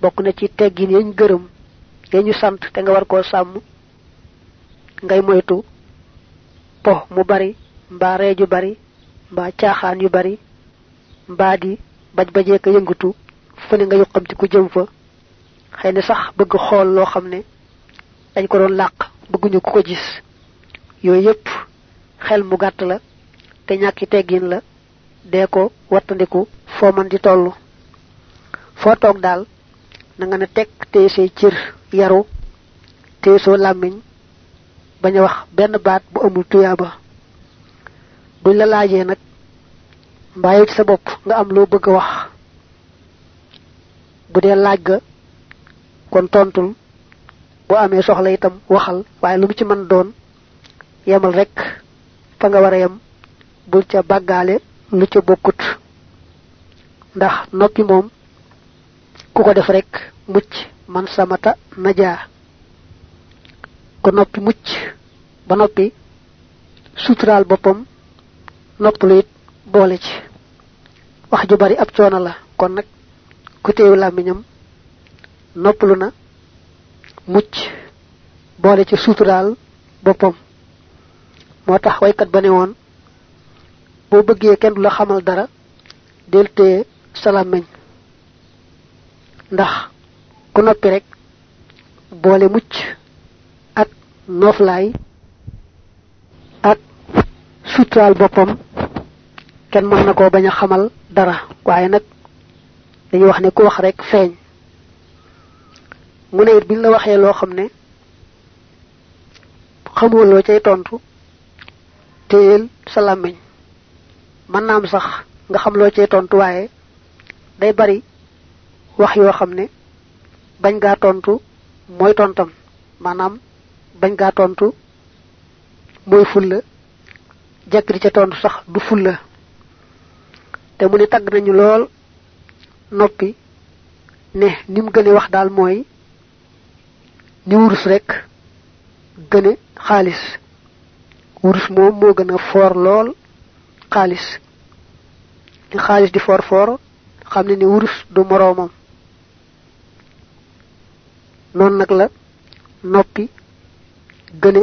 bokk na ci teggin yañ gërëm yañu sant te nga war koo sàmm. Ngay moytu po mu bari mbaa ree ju bari mbaa caaxaan yu bari di baj bajee ka yëngutu fu ne nga yuqamti ku jëm fa. Xëy na sax bëgg xool loo xam ne dañ ko doon làq bëgguñu ku ko gis. Yooyu yépp xel mu gàtt la te ñàkki teggin la dee ko wattandiku foo man di toll. Foo toog daal na nga ne tekk téye say cër yaru téye soo làmmiñ wax benn baat bu amul tuyaaba. Buñ la laajee nag mbaayu ci sa bopp nga am loo bëgg wax? Bu dee laaj ga kon tontul bu amee soxla itam waxal waaye lu ci mën doon yemal rek fa nga war a yem bul ca lu ca bokkut. Ndax noppi moom ku ko def rek mucc man samata najaa ko noppi mucc ba noppi suturaal boppam noppalu it boole ci. Wax ju bari ab coono la kon nag ku teewu làmmiñam noppalu na mucc boole ci boppam. Moo tax waykat ba ne woon boo bëggee kenn xamal dara del téye sa làmmiñ. Ndax ku noppi rek boole mucc ak nooflaay ak suturaal boppam. Kenn mën na koo bañ a xamal dara waaye nag dañuy wax ne ku wax rek feeñ. Mu ne it buñ la waxee loo xam ne xamoo cay tontu téyel sa làmmiñ. Mën naam sax nga xam loo cay tontu waaye day bari wax yoo xam ne bañ gaa tontu mooy tontam. Maanaam bañ gaa tontu mooy fulla. Jekk di ca tontu sax du fulla. Te mu ne tagg nañu lool noppi ne ni mu gëne wax daal mooy ni wurus rek gëne xaalis. Wurus moom moo gën a foor lool xaalis. Li di foor foor xam ne ni wurus du moroomam noonu nag la noppi gëne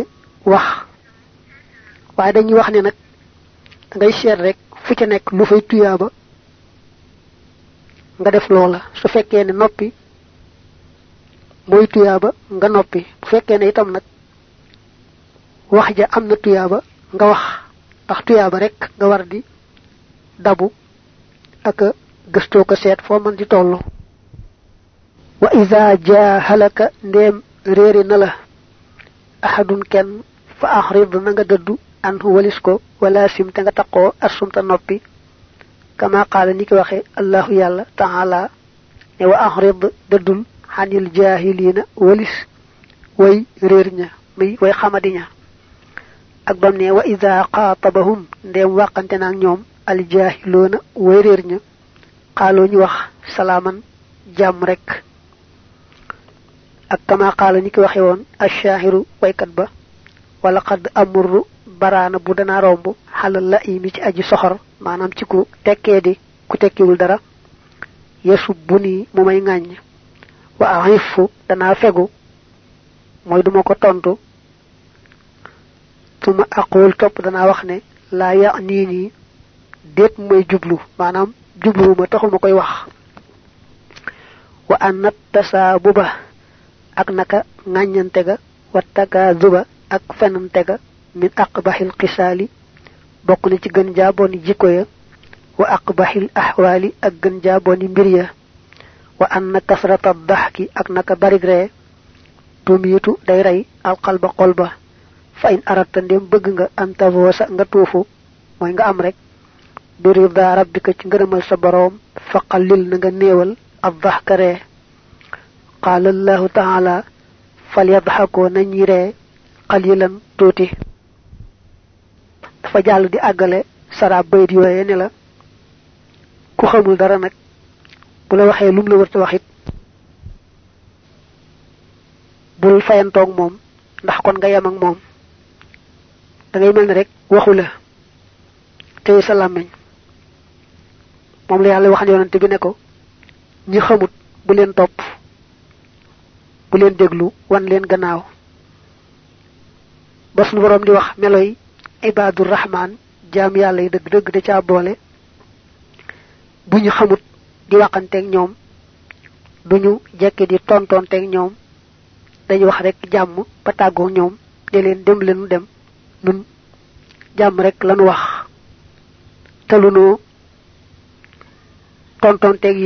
wax. Waaye dañuy wax ne nag ngay seet rek fu ca nekk lu fay tuyaaba nga def loola. Su fekkee ne noppi mooy tuyaaba nga noppi. Bu fekkee ne itam nag wax ja am na tuyaaba nga wax. Ndax tuyaaba rek nga war di dabu ak gëstoo ko foo mën di toll wa ida jaahalaka ndéem réeri na la ahadun kenn fa axrid na nga dëddu anhu walis ko wala sim te nga taqoo assumta noppi. Kama qaala ni ki waxe allahu yàlla taala ne wa axrid dëddul xanil jaahiliina walis way réer ña muy way xamadi ña. Ak bam ne wa ida xaatabahum ndéem wàqante naag ñoom aljaahiloona way réer ña. Xaaloo ñu wax salaaman jàmm rek ak kama qaala ni ki waxe woon ashaahiru waykat ba wala xadd amurru baraana bu dana romb xalal la imi ci aji soxor maanaam ci ku di ku dara yesu bu nii mu may ŋàññ wa axifu danaa fegu mooy duma ko tontu tuma aqul topp danaa wax ne laa ya nii nii déet jublu maanaam jubluwuma taxuma koy wax wa annat ak naka ŋàññante ga wa tagaa zuba ak fenante ga min aqbahil xisaali bokk na ci gën jaabooni jikko ya wa aqbahil ahwaali ak gën jaabooni mbir ya wa anna kasrata daxki ak naka barig ree tumiitu day rey alxalba xol ba fa in arata ndem bëgg nga antavoosa nga tuufu mooy nga am rek bi rida rabbika ci ngërëmal sa na nga qaala allahu taala fal yadxakoo nañi ree qalilan tuuti dafa jàll di àggale sara bayit yooye ne la ku xamul dara nag bu la waxee lum la wërta waxit bul fayantoog moom ndax kon nga moom. da rek waxu la tey sa làmmiñ. moom la yàlla wax yonante bi ne topp bu leen déglu wan leen gannaaw. Ba suñu borom di wax meloy ibadur rahman jaam yàlla yi dëgg dëgg da caa boole. Bu ñu xamut di waxanteeg ñoom duñu jekki di tontonteeg ñoom dañu wax rek jàmm ba tàggoo ñoom de leen dem leenu dem nun jàmm rek lanu wax. Te lu nu tontonteeg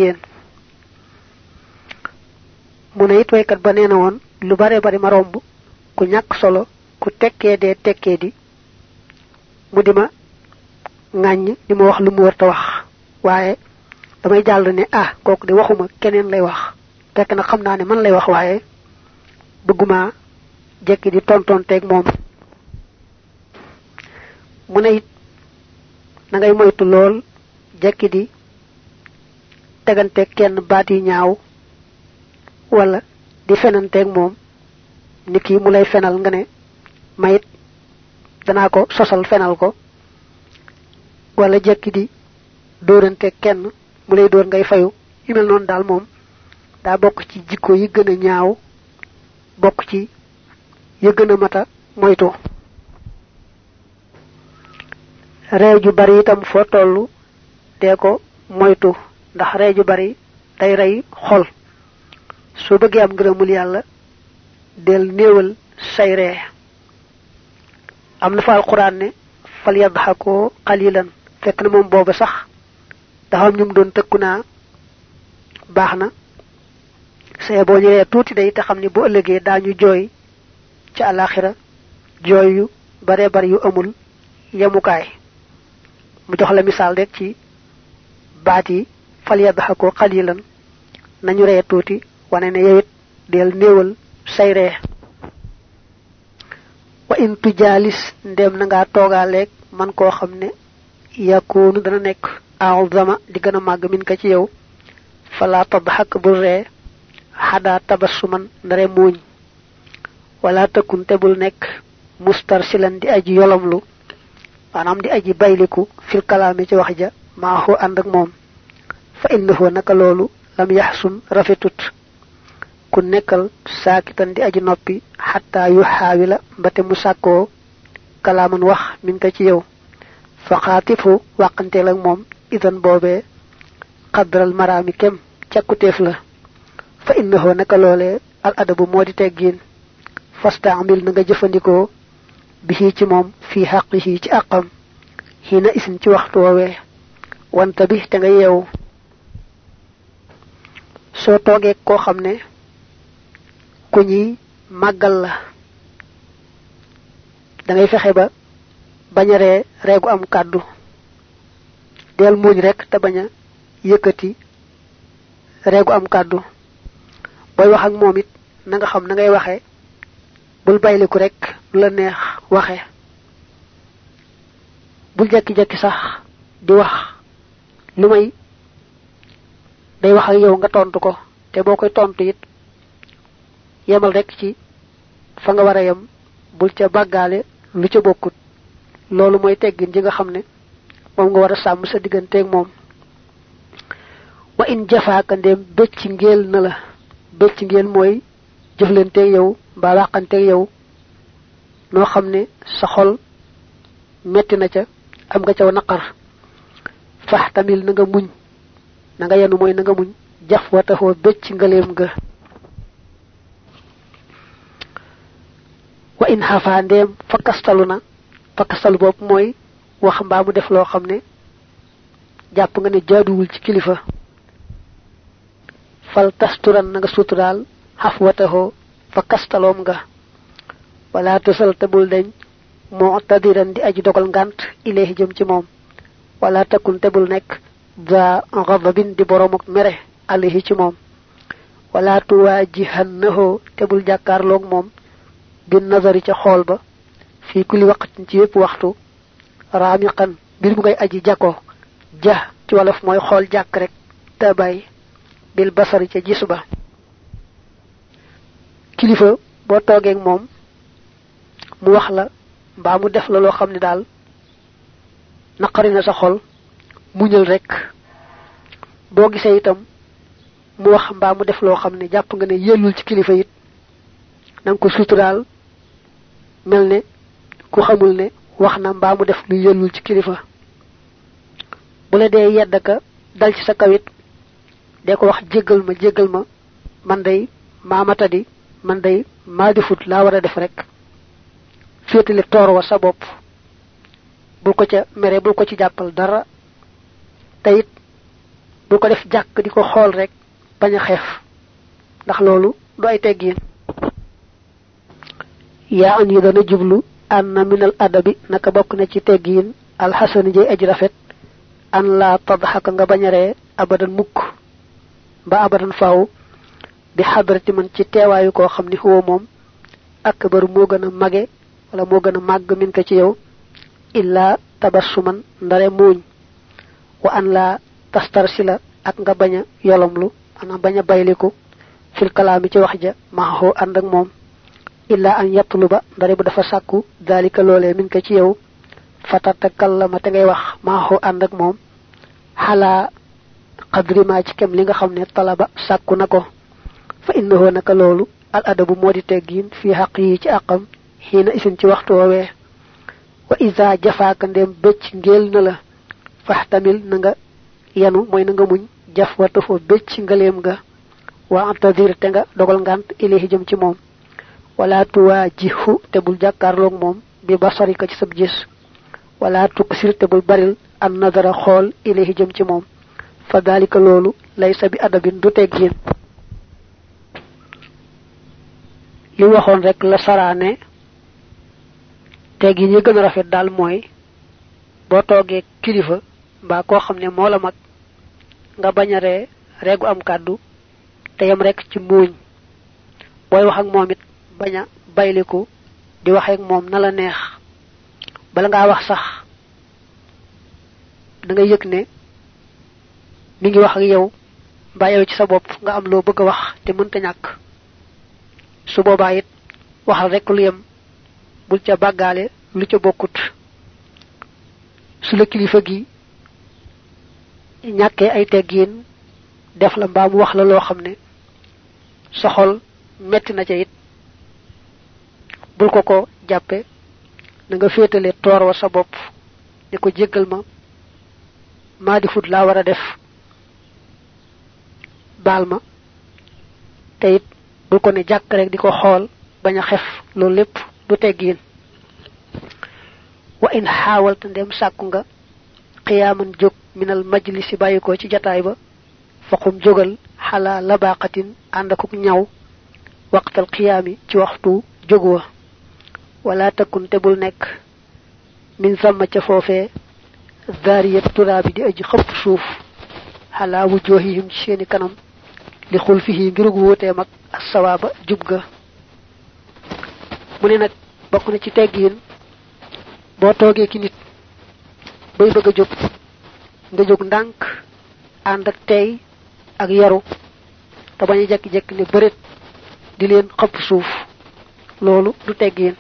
mu ne it waykat ba nee woon lu bare bari ma romb ku ñàkk solo ku tekkee dee tekkee di mu di ma ŋàññ di ma wax lu mu wërta wax. Waaye damay jàll ne ah kooku di waxuma keneen lay wax. Fekk na xam naa ne man lay wax waaye bëgguma jekki di tontonteeg moom. Mu ne it na ngay moytu lool jekki di teganteeg kenn baat ñaaw wala di fenanteeg moom ni kii mu lay fenal nga ne mayit danaa ko sosal fenal ko wala jekki di dóorante kenn mu lay dóor ngay fayu. Yu mel noonu daal moom daa bokk ci jikko yi gën a ñaaw bokk ci yi gën a mata moytu. Ree ju bari itam foo toll dee ko moytu ndax ree ju bari day rey xol soo bëggee am ngërëmul yàlla del néewal say ree am na fa alquran ne fal yadxakoo qalilan. Fekk na moom booba sax dafa am ñum doon tëkku naa baax na. Saye boo ñu tuuti day te xam ni bu ëllëgee daañu jooy ci alaxira jooy yu bare bari yu amul yemukaay. Mu jox la misaal rek ci baat yi fal yadxakoo qalilan. Nañu ree tuuti wane ne del néewal say ree wa in tujalis ndem na nga toogaaleeg man koo xam ne dana nekk a'zama di gën a màgg min ka ci yow. Fala tadhak bu ree tabassuman ndare muuñ. Wala takun tebul mustarsilan di aji yolomlu maanaam di aji bayliku fil kalaami ci wax ja maaxu ànd ak moom. Fa innahu naka loolu lam yaxsun rafetut ku nekkal saakitan di aji noppi xataa yu xaawila mbate mu sàkkoo kalaaman wax min ko ci yow. Fa xaatifu wàqanteel ak moom idan boobee xadral maraami kem cakkuteef la. Fa innahu naka loolee al adabu moo di teggiin. Fastaamil na nga jëfandikoo bi ci moom fii xaqihi ci àqam xiina isin ci waxtu woowee. Wanta bi te nga yeewu. Soo toogee koo xam ne ku ñuy màggal la. Da ngay fexe ba bañ a ree reegu am kàddu. Del muuñ rek te bañ a yëkkati reegu am kàddu. Booy wax ak moom it na nga xam na ngay waxe bul bayliku rek lu la neex waxe. Bul jekki-jekki sax di wax lu may day wax ak yow nga tontu ko te tontu it yemal rek ci fa nga war a yem bul ca bàggaale lu ca bokkut. Loolu mooy teggin ji nga xam ne moom nga war a sàmm sa digganteeg moom. Wa in jafaaka ndéem bëcc ngeel na la. Bëcc ngeel mooy jëflanteeg yow mbaa wàqanteeg yow. Noo xam ne sa xol metti na ca am nga caw naqar. Fax tamil na nga muñ. Na nga yenu mooy na nga muñ. Jaf wa taxoo bëcc ngaleem nga wa in xafa ndeem fakkastalu na fakkastalu bopp mooy wax mbaa mu def loo xam ne nga ne jaaduwul ci kilifa. Fal tasturan nga fa nga. Wala tosal tabul deñ moo tadiran di aji dogal ngant ilayhi jëm ci wala takun nekk za ghadabin di borom ak mere alayhi ci wala tuwajihannahu moom bin nazari ca xool ba fii kulli waqtin ci yépp waxtu raamiqan mbir mu ngay aji jako ja ci wolof mooy xool jàkk rek te bil basari ca gis ba. Kilifa boo toogeeg moom mu wax la mbaa mu def la loo xam ne daal naqari na sa xol muñal rek. Boo gisee itam mu wax mbaa mu def loo xam ne jàpp nga ne yellul ci kilifa it nang ko sutural melne ku xamul ne wax na mbaa mu def lu yëllul ci kilifa. bu la dee yedd ka dal ci sa kawit de ko wax jéggal ma jéggal ma man day maamata di man day maa defut laa war a def rek. féetale toor wa sa bopp. bul ko ca mere bul ko ci jàppal dara. tayit bul ko def jàkk di ko xool rek bañ a xeef. ndax loolu du ay teggiin yaa an yi dana jublu anna minal adabi naka bokk na ci teggiin alxasani jay aji rafet an la tadhaka nga bañare abadan mukk ba abadan faaw bi hadrati man ci teewaayu koo xam ni huwa moom akbar moo gën a mage wala moo gën a màgg min ka ci yow illa tabassuman ndare muuñ wa an la tastarsila ak nga baña yolomlu ana baña bayliku fil kalaami ci wax ja maaxoo ànd ak moom illa an yatluba ndare bu dafa sàkku dalika loolee min ka ci yow fatatakallama te ngay wax maaxoo ànd ak moom xalaa qadri ma ci kem li nga talaba sàkku na ko fa innahu naka loolu al adabu moo di teggiin fi xaq ci àqam xiina isin ci waxtu woowee. Wa isa jafaaka ndem becc ngeel na la faxtamil na nga yanu mooy na nga muñ jaf wa tafo becc ngaleem nga wa antadir te nga dogal ngant ilahi jëm ci moom wala tuwaajihu te bul jàkkaarloog moom bi basarika ci sab gis wala tuksir te bul baril an nadara xool ilahi jëm ci moom fa dalika loolu laysa bi adabin du teggin li waxoon rek la saraane teggi ñi gën a rafet daal mooy boo toogee kilifa mbaa koo xam ne moo la mag nga bañ a ree reegu am kàddu te yam rek ci muuñ. Booy wax ak moom it bañ a bayliku di wax ak moom na la neex. Bala ngaa wax sax da nga yëg ne mi ngi wax ak yow mbaa yow ci sa bopp nga am loo bëgg wax te mënta ñàkk. Su boobaa it waxal rek lu yem bul ca bàggaale lu ca bokkut. Su la kilifa gi ñàkkee ay teggiin def la wax la loo xam ne sa xol metti na ca it bul ko ko jàppe na nga féetale toor wa sa bopp ne ko jéggal ma maa di fut laa war a def baal ma. Bul ko ne jàkk rek di ko xool bañ a xef loolu lépp du wa in xaawalta ndem sàkku nga qiyaaman jóg minal majlisi bàyyi ko ci jataay ba faqum jógal xalaa labaqatin ànd akuk ñaw waqtal qiyaami ci waxtu wala takun te bul nekk. Min zamma ca foofee zaariyat turaabi di aji xëpp suuf. Xalaa wujuhihim seeni kanam. Li xul fihi ngirug wuutee mag assawaaba jub ga. Mu ne nag bokk na ci teggiin boo toogee ki nit bay bëgg a jóg nga jóg ndànk ànd ak tey ak yaru te bañ a jekki-jekki ne bëret di leen xëpp suuf. Loolu du teggiin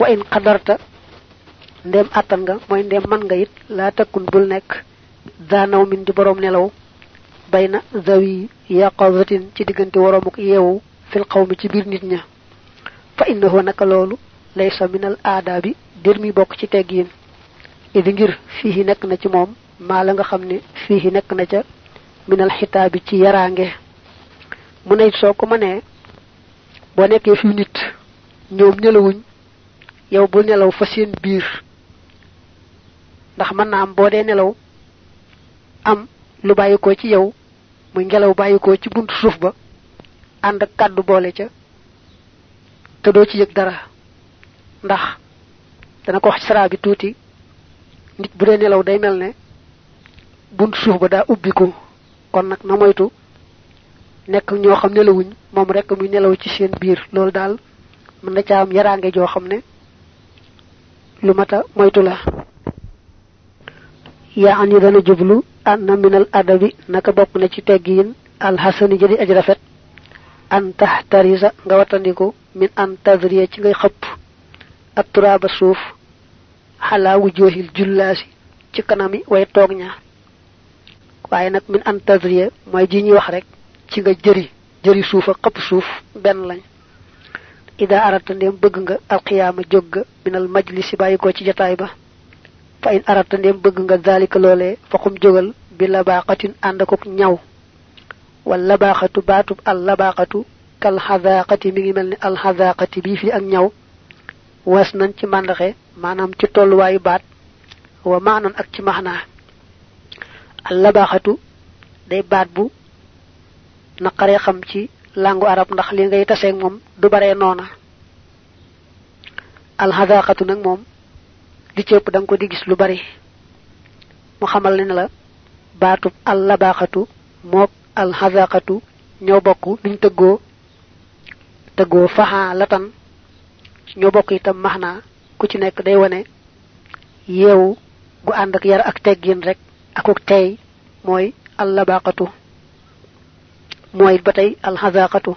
wa in qadarta ndem àttan nga mooy ndem man nga it laa takkun bul nekk daanaw min di boroom nelaw bayna zawi yaqazatin ci diggante waromuk yeewu fil xawmi ci biir nit ña. Fa innahu naka loolu laysa minal aadaabi dir mi bokk ci teggiin idi ngir fii nekk na ci moom maa la nga xam ne fii nekk na ca minal xitaabi ci yaraange. Mu ne soo ko mënee boo nekkee fi nit ñoom nelawuñ yow bu nelaw fa seen biir. Ndax mën naa am boo dee nelaw am lu bàyyikoo ci yow muy ngelaw bàyyikoo ci buntu suuf ba ànd ak kàddu boole ca te doo ci yëg dara. Ndax dana ko wax ci saraa bi tuuti nit bu dee nelaw day mel ne buntu suuf ba daa ubbiku. Kon nag na moytu nekk ñoo xam nelawuñ moom rek muy nelaw ci seen biir. Loolu daal mën na ca am yaraange joo xam ne lu mata moytu la. Yaa an yi dana jublu anna minal adabi naka bokk na ci teggiin alxasani jadi aj rafet. An taxtarisa nga watandiku min an tadriya ci ngay xëpp. Ak turaaba suuf xalaa wujoohil jullaasi ci kanami way min an tadriya mooy ji ñuy wax rek ci nga jëri jëri suuf ak xëpp suuf benn lañ ida arata ndem bëgg nga alqiyama jogg minal majlisi bayiko ci jotaay ba. Fa in arata ndem bëgg nga zalika lolé fa xum jogal bi labaqatin andako ñaw. Wal labaqatu batub al labaqatu kal hadaqati mi ngi melni al hadaqati bi fi ak ñaw. Was nañ ci mandaxe manam ci wayu baat. Wa maanan ak ci mahna al labaqatu day baat bu naqare xam ci langu arab ndax li ngay tassé mom du bare nona al hadaqatu nak mom li ci ëpp ko di gis lu bari. Mu xamal ne la baatub al labaqatu mok al hadaqatu ñoo bokku luñ teggo teggo faha latan ñoo bokk itam mahna ku ci nekk day wone yew gu and ak yar ak teggin rek akuk moy al labaqatu moy batay al hazaqatu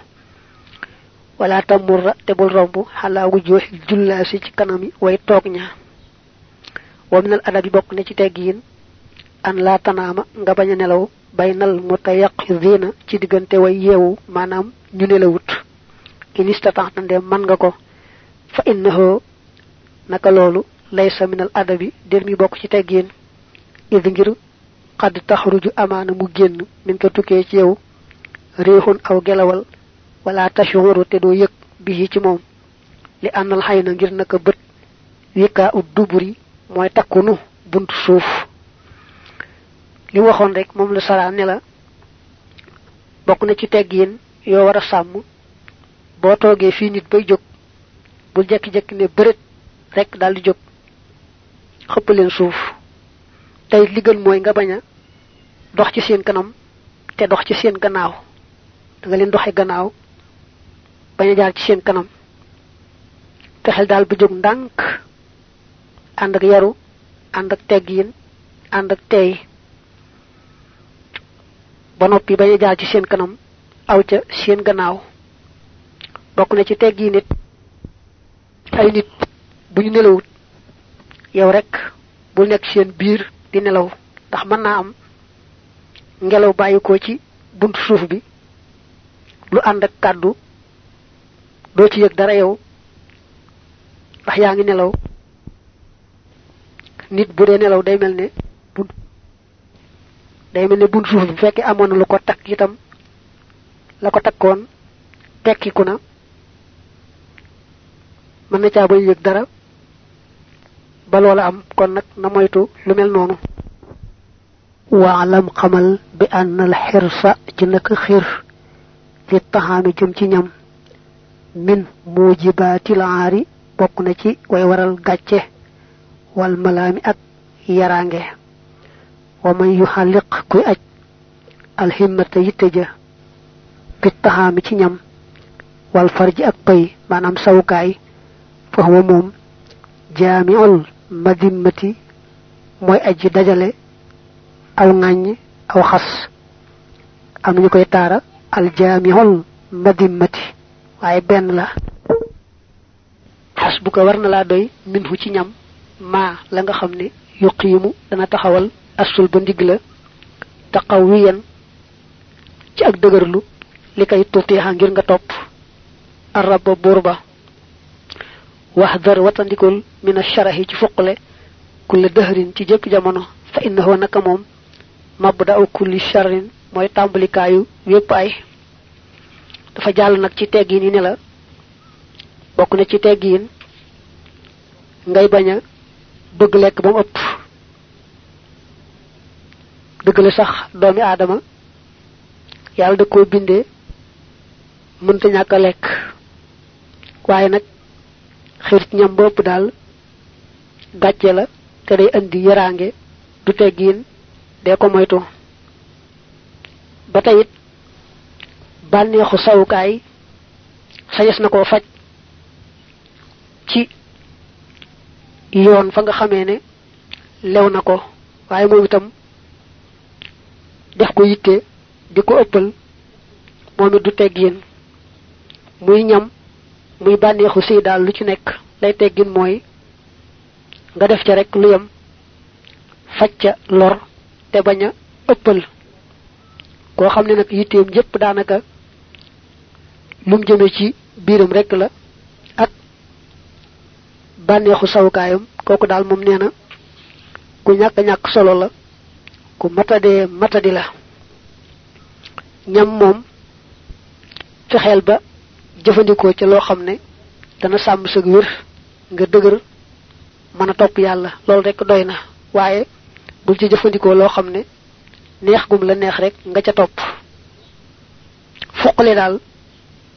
wala tamurra te bul rombu hala wujuh jullasi ci kanami way tok nya wa min al adabi bok ne ci teggin an la tanama nga baña nelaw baynal mutayaqizina ci digante way yewu manam ñu nelawut. inistataxta ndem man nga ko. fa innahu naka lolu laysa min al adabi der mi bok ci teggin id ngir qad takhruju amana mu genn min ko tukke ci yow rihun aw gelawal wala tashuru te do yek bi ci mom li anal hayna ngir naka beut wika ud duburi moy takunu buntu suuf. Li waxon rek mom la sara ne la bokku na ci teggin yo wara sam bo toge fi nit bay jog bu jek jek ne rek dal di jog xepp suuf. Tay li moy nga baña dox ci seen kanam te dox ci seen gannaaw da nga leen doxé gannaaw baña jaar ci seen kanam. Fexel daal bu jóg ndànk ànd ak yaru ànd ak teggiin ànd ak tey ba noppi baña jaar ci seen kanam aw ca seen gannaaw. Bokk na ci teggi nit ay nit bu ñu nelawut yow rek bu nekk seen biir di nelaw ndax mën naa am ngelaw bàyyikoo ci buntu suuf bi lu and ak kaddu do ci yek dara yow ndax yaa ngi nelaw. Nit bu dee nelaw day mel ne bu day mel ne bun suuf bu fekkee lu ko takk itam la ko takkoon tekkiku na. Mën na caa bañ yëg dara ba loola am. Kon nag na moytu lu mel noonu. Waalam xamal bi ànn al xirsa ci naka xir fi taxaami jëm ci ñam. Min mujibatil aari bokk na ci way waral gàcce wal malaami ak yarange wa man yuxalliq kuy aj alhimmata yitte ja taxaami ci ñam. Wal farji ak pay maanaam sawukaay fa huwa madimmati mooy aji dajale aw ŋàññ aw xas. Am ñu koy taara aljamiul madimmati waaye benn la hasbuka war na laa doy minhu ci ñam maa la nga xam ne dana taxawal asul ba ndigg la taqawiyan ci ak dëgërlu ngir nga topp arraba buur ba wahdar watandikul min asharahi ci fuqle kulle dëhrin ci jëpp jamono fa innahu naka mabda'u kulli sharrin mooy tàmbalikaayu wépp ay. Dafa jàll nag ci teggiin yi ne la bokk na ci teggiin ngay bañ a bëgg lekk ba mu ëpp. Dëgg la sax doomi aadama yàlla da koo bindee mënta ñàkk a lekk. Waaye nag xir ñam bopp daal gàcce la te andi du dee ko moytu ba tayit bànneexu sawukaay sañes na koo faj ci yoon fa nga xamee ne lew na ko waaye moom itam def ko yitte di ko ëppal moom it du teggin muy ñam muy bànneexu sëy daal lu ci nekk lay teggin mooy nga def ca rek lu yem faj ca lor te bañ a ëppal. Koo xam ne nag yitteem yépp daanaka lum jëme ci biiram rek la bànneexu sawukaayam kooku daal moom nee na ku ñàkk ñàkk solo la ku matadee matadi la. Ñam moom fexeel ba jëfandikoo ci loo xam ne dana sàmm sa wér nga dëgër mën a topp yàlla. Loolu rek doy na waaye bul ci jëfandikoo loo xam ne neex gum la neex rek nga ca topp. Fuqale daal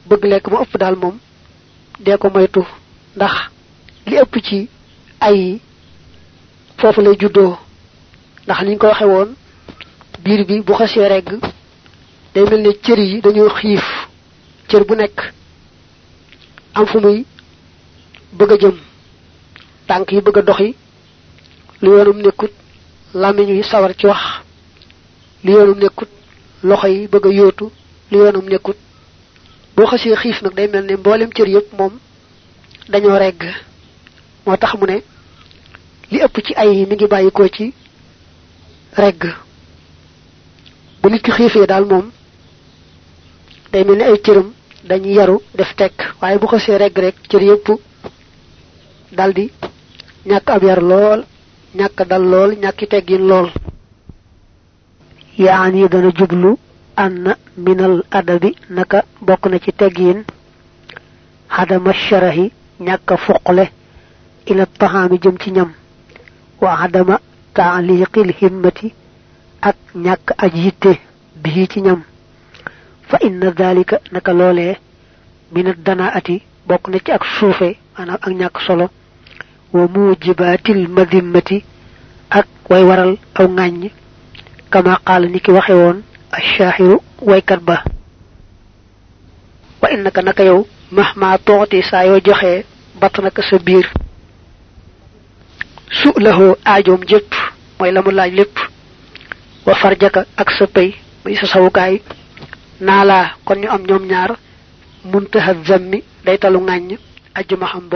bëgg lekk mu ëpp daal moom dee ko moytu. Ndax li ëpp ci ay foofu lay juddoo. Ndax niñ ko waxe woon biir bi bu xasee regg day mel ne cër yi dañoo xiif. Cër bu nekk am fu muy bëgg jëm. Tànk yi bëgg doxi lu yoonum nekkut làmmiñ yi sawar ci wax lu yoonum nekkut loxo bëgg a yóotu lu yoonum nekkut. Boo xasee xiif nag day mel ne mboolem cër yépp moom dañoo regg. Moo tax mu ne li ëpp ci ay mi ngi bàyyikoo ci regg. Bu nit ki xiifee daal moom day mel ni ay cëram dañuy yaru def tekk. Waaye bu xasee regg rek cër yépp daldi ñàkk ab yar lool ñàkk dal lool ñàkki teggin lool يعني دنا جبلو أن من الأدب نك بقنا تجين هذا مشرهي نك فقلة إلى الطعام جم تنم وعدم تعليق الهمة أك نك أجيته به تنم فإن ذلك نك لولي من الدناءة بقنا تأك شوفة أنا أنك صلو وموجبات المذمة أك ويورل أو غني kama qaala ni ki waxe woon ashaaxiru waykat ba wa innaka naka yow mahma tooti saa yoo joxee batt naka sa biir. Su lahoo aajoom jëpp mooy la mu laaj lépp. Wa farjaka ak sa pay muy sa sawukaay. Naalaa kon ñu am ñoom ñaar muntaha zammi day talu xam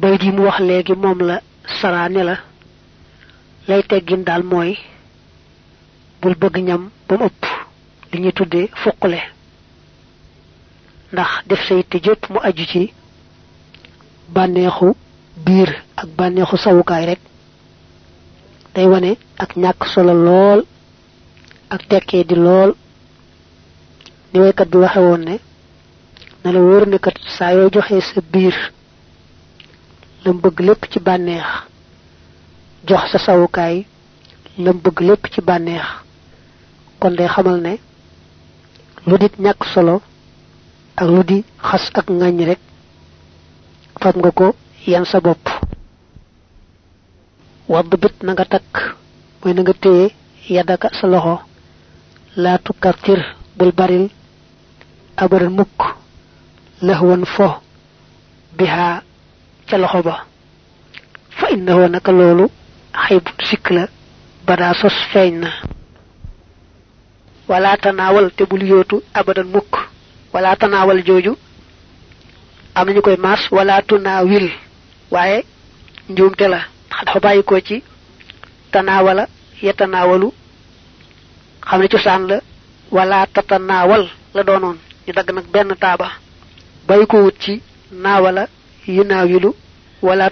bay mu wax la la lay teggin daal mooy bul bëgg ñam ba ëpp li ñuy tuddee fuqule. ndax def sa yitte jëpp mu aju ci bànneexu biir ak bànneexu sawukaay rek day wane ak ñàkk solo lool ak tekkee di lool. ni waykat bi waxe woon ne na la wóor saa yoo joxee sa biir lam bëgg lépp ci bànneex jox sa sawukaay lam bëgg lépp ci bànneex. Kon day xamal ne lu dit ñàkk solo ak lu di xas ak ŋàññ rek fab nga ko yan sa bopp. Wadd bit na nga takk mooy na nga téye yaddaka sa loxo. Laa bul baril mukk laxwan fo bihaa ca loxo ba. Fa innahu naka loolu xaybut sikk la badaa sos feeñ na wala te bul abadan mukk. Wala tanaawal jooju. Am nañu koy maas wala tunaawil. Waaye njuumte la. Dafa bàyyi ci tanaawala yetanaawalu xam ne cosaan la. Wala tatanaawal la doonoon. Ñu dagg nag benn taaba. Bàyyi ko wut ci naawala yu naawilu wala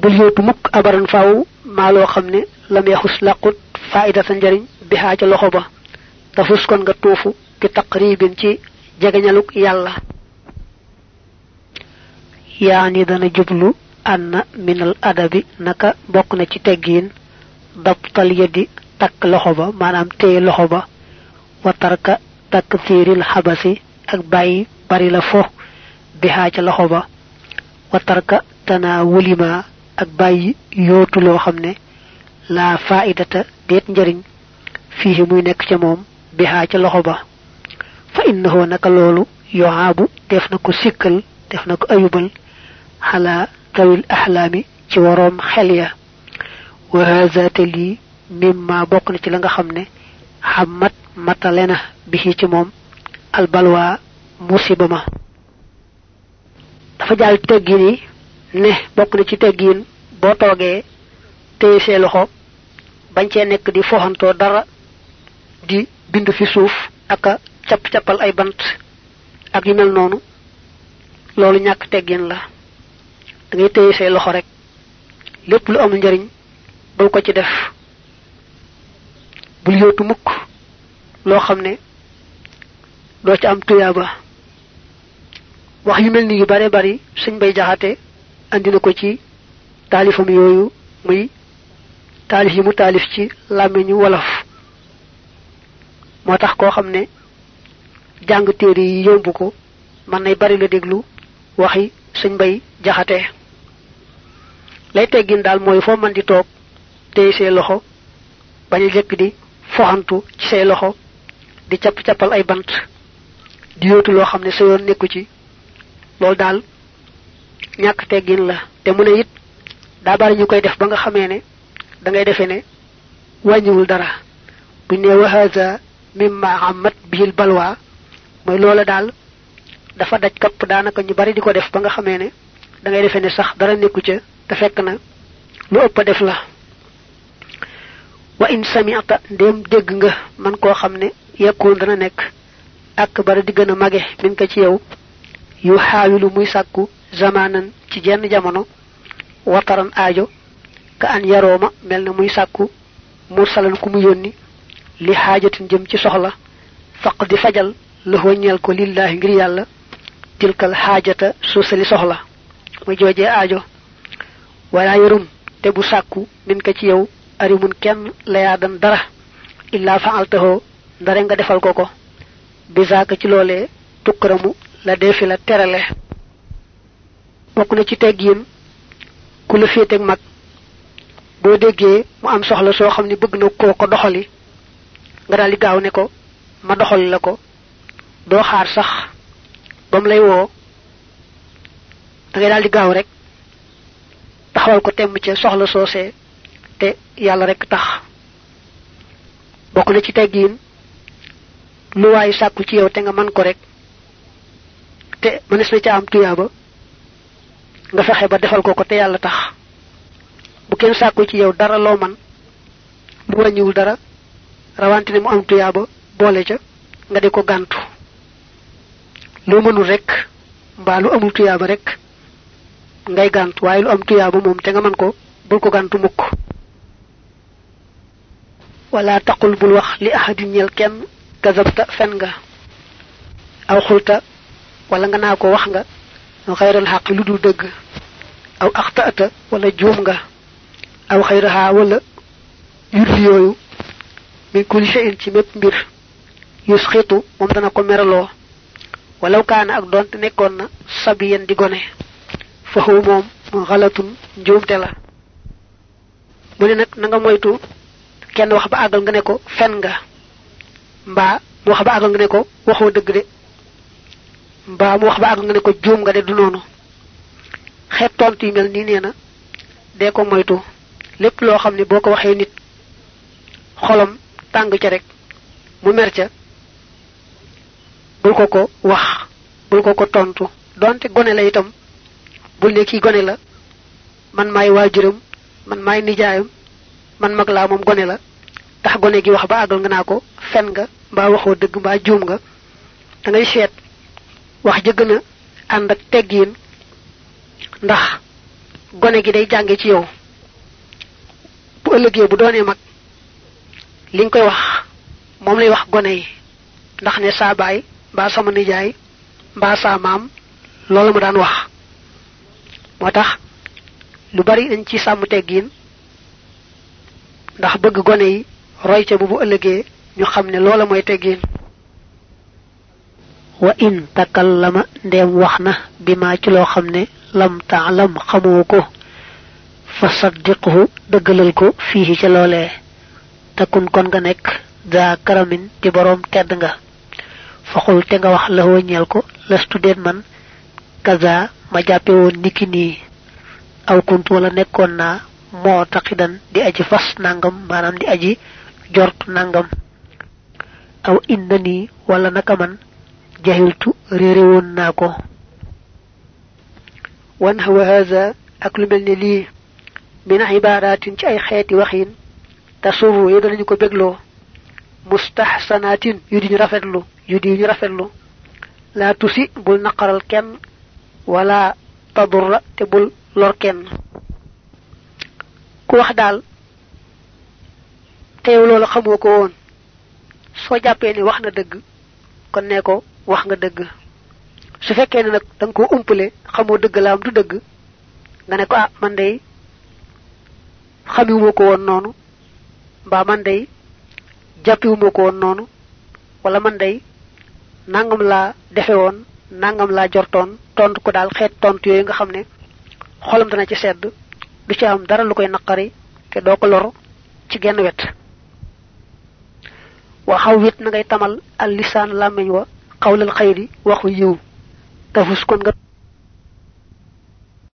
bul yootu mukk abaran faaw maa loo xam ne lam yaxus laqut faida sa njariñ bihaa ca loxo ba. Tafus kon nga tuufu bi taqribin ci jegeñaluk yàlla. Yaani dana jublu anna minal adabi naka bokk na ci teggiin dabtal yeddi takk loxo ba maanaam téye loxo ba. Wa tarka takthiril xabasi ak bàyyi bari la fo bihaa ca loxo ba. Wa tarka tana wulima ak bàyyi yootu loo xam ne laa faidata deet njariñ fii muy nekk ca moom bihaa ca loxo ba fa innahu naka loolu yohaabu def na ko sikkal def na ko ayubal xalaa tawil axlaami ci waroom xel ya wa haza te lii mimma bokk na ci la nga xam ne xamat matale na ci moom albalwa musiba ma dafa jaal teggin yi ne bokk na ci teggin boo toogee téye see loxo bañ cee nekk di foxantoo dara di bind fi suuf aka capp-cappal ay bant ak yu mel noonu loolu ñàkk teggin la. Da ngay téye say loxo rek lépp lu amul njariñ bul ko ci def. Bul yóotu mukk loo xam ne ci am tuyaaba. Wax yu mel yu bare bari suñ bay jaxate andi na ko ci taalifam yooyu muy taalif yi mu taalif ci làmmiñu wolof. moo tax koo xam ne jàng téere yi yomb ko man nay bari la déglu waxi suñ bay jaxate. lay teggin daal mooy foo man di toog téye say loxo bañ a jëkk di foxantu ci say loxo di capp cappal ay bant di yóotu loo xam ne sa yoon nekku ci. loolu daal ñàkk teggin la te mu ne it bari ñu koy def ba nga xamee ne da ngay defee ne wàññiwul dara. buñ ne wahaza mimma amat bihil balwa mooy loola daal dafa daj kapp daanaka ñu bari di ko def ba nga xamee ne da ngay defee ne sax dara nekku ca te fekk na lu ëpp def la. wa in sami'ta ndem dégg nga man koo xam ne dana nekk ak bara di gën a mage min ko ci yow yu muy sàkku zamanan ci jenn jamono wataran aajo ka an yarooma mel na muy sàkku mursalan ku mu yónni li xaajatin jëm ci soxla faq fajal la ko lillahi ngir yàlla tilkal xaajata suusali soxla. Muy joojee aajo wala yarum te bu sàkku min ko ci yow arimun kenn layaadan dara illa fa'altahu ndare nga defal ko ko bisaaka ci loolee tukkaramu la defi la terale bokk na ci teggiin ku la féeteeg mag. Boo déggee mu am soxla soo xam ne bëgg na koo ko doxali nga daal di gaaw ne ko ma doxali la ko. Doo xaar sax ba mu lay woo da ngay di gaaw rek taxawal ko temm ca soxla soosee te yàlla rek tax. Bokk na ci teggiin lu waay sàkku ci yow te nga man ko rek te mënees na ca am nga fexe ba defal ko ko te yàlla tax. Bu kenn sàkku ci yow dara loo man lu wàññiwul dara rawante ne mu am tuyaaba boole ca nga di ko gàntu. Loo mënul rek mbaa lu amul tuyaaba rek ngay gàntu waaye lu am tuyaaba moom te nga man ko bul ko gàntu mukk. Wala taqul bul wax li ahadin ñel kenn kazabta fen nga aw xulta wala nga naa ko wax nga xayral xaq lu dul dëgg. Aw wala juum nga. Aw xayraha wala yulli yooyu. Min kulli shay'in ci mépp mbir. Yusxitu moom dana ko meraloo. Walaw kaana ak doonte nekkoon na sabiyan di gone. Faxu moom xalatun njuumte la. Mu ne nag na nga moytu kenn wax ba àggal mu mbaa mu wax ba àggal nga ne ko juum nga de du noonu. Xeet tontu yu mel nii nee na dee ko moytu. Lépp loo xam ne boo ko waxee nit xolam tàng ca rek mu mer ca bul ko ko wax bul ko ko tontu. Donte gone la itam bul ne kii gone la man maay waajuram man maay nijaayam man mag laa moom gone la. Tax gone gi wax ba àggal nga naa ko fen nga mbaa waxoo dëgg mbaa juum nga da ngay seet wax ja gën a ànd ak teggiin ndax gone gi day jànge ci yow bu ëllëgee bu doonee mag li nga koy wax moom lay wax gone yi ndax ne saa baay mbaa sama nijaay mbaa saa maam loolu ma daan wax moo tax lu bari ci sàmm teggiin ndax bëgg gone yi roy ca bu bu ñu xam ne loola mooy teggiin wa in takallama ndeem wax na bi maa ci loo xam ne lam taalam xamoo ko fa saddiqhu dëggalal ko fii ca loolee. Takun kon nga nekk daa karamin di boroom tedd nga. Faxul te nga wax la ñeel ko lastu den man kaza ma jàppe woon niki nii. Aw kunt wala nekkoon naa moo taxidan di aji fas nangam maanaam di aji jort nangam. Aw inna nii wala naka man jahiltu réere woon naa ko wan hawa haza ak lu mel ne lii min ibaratin ci ay xeeti waxin tasuru yu danañu ko bégloo mustahsanatin yu di ñu rafetlu yu di ñu rafetlu la tusi bul naqaral kenn wala tadurra te bul lor kenn ku wax daal te yow loolu xamoo ko woon soo ni wax na dëgg kon ne ko wax nga dëgg su fekkee ne nag da nga ko umpale xamoo dëgg la am du dëgg nga ne ko ah man day xamiwuma ko woon noonu mbaa man day jàppiwuma ko woon noonu wala man day nangam laa defe woon nangam laa jortoon tontu ko daal xeet tontu yooyu nga xam ne xolam dana ci sedd du ci am dara lu koy naqari te doo ko lor ci genn wet. Wa xawwit na ngay tamal al lisan làmmiñ wa قول الخير واخو يو تفوسكم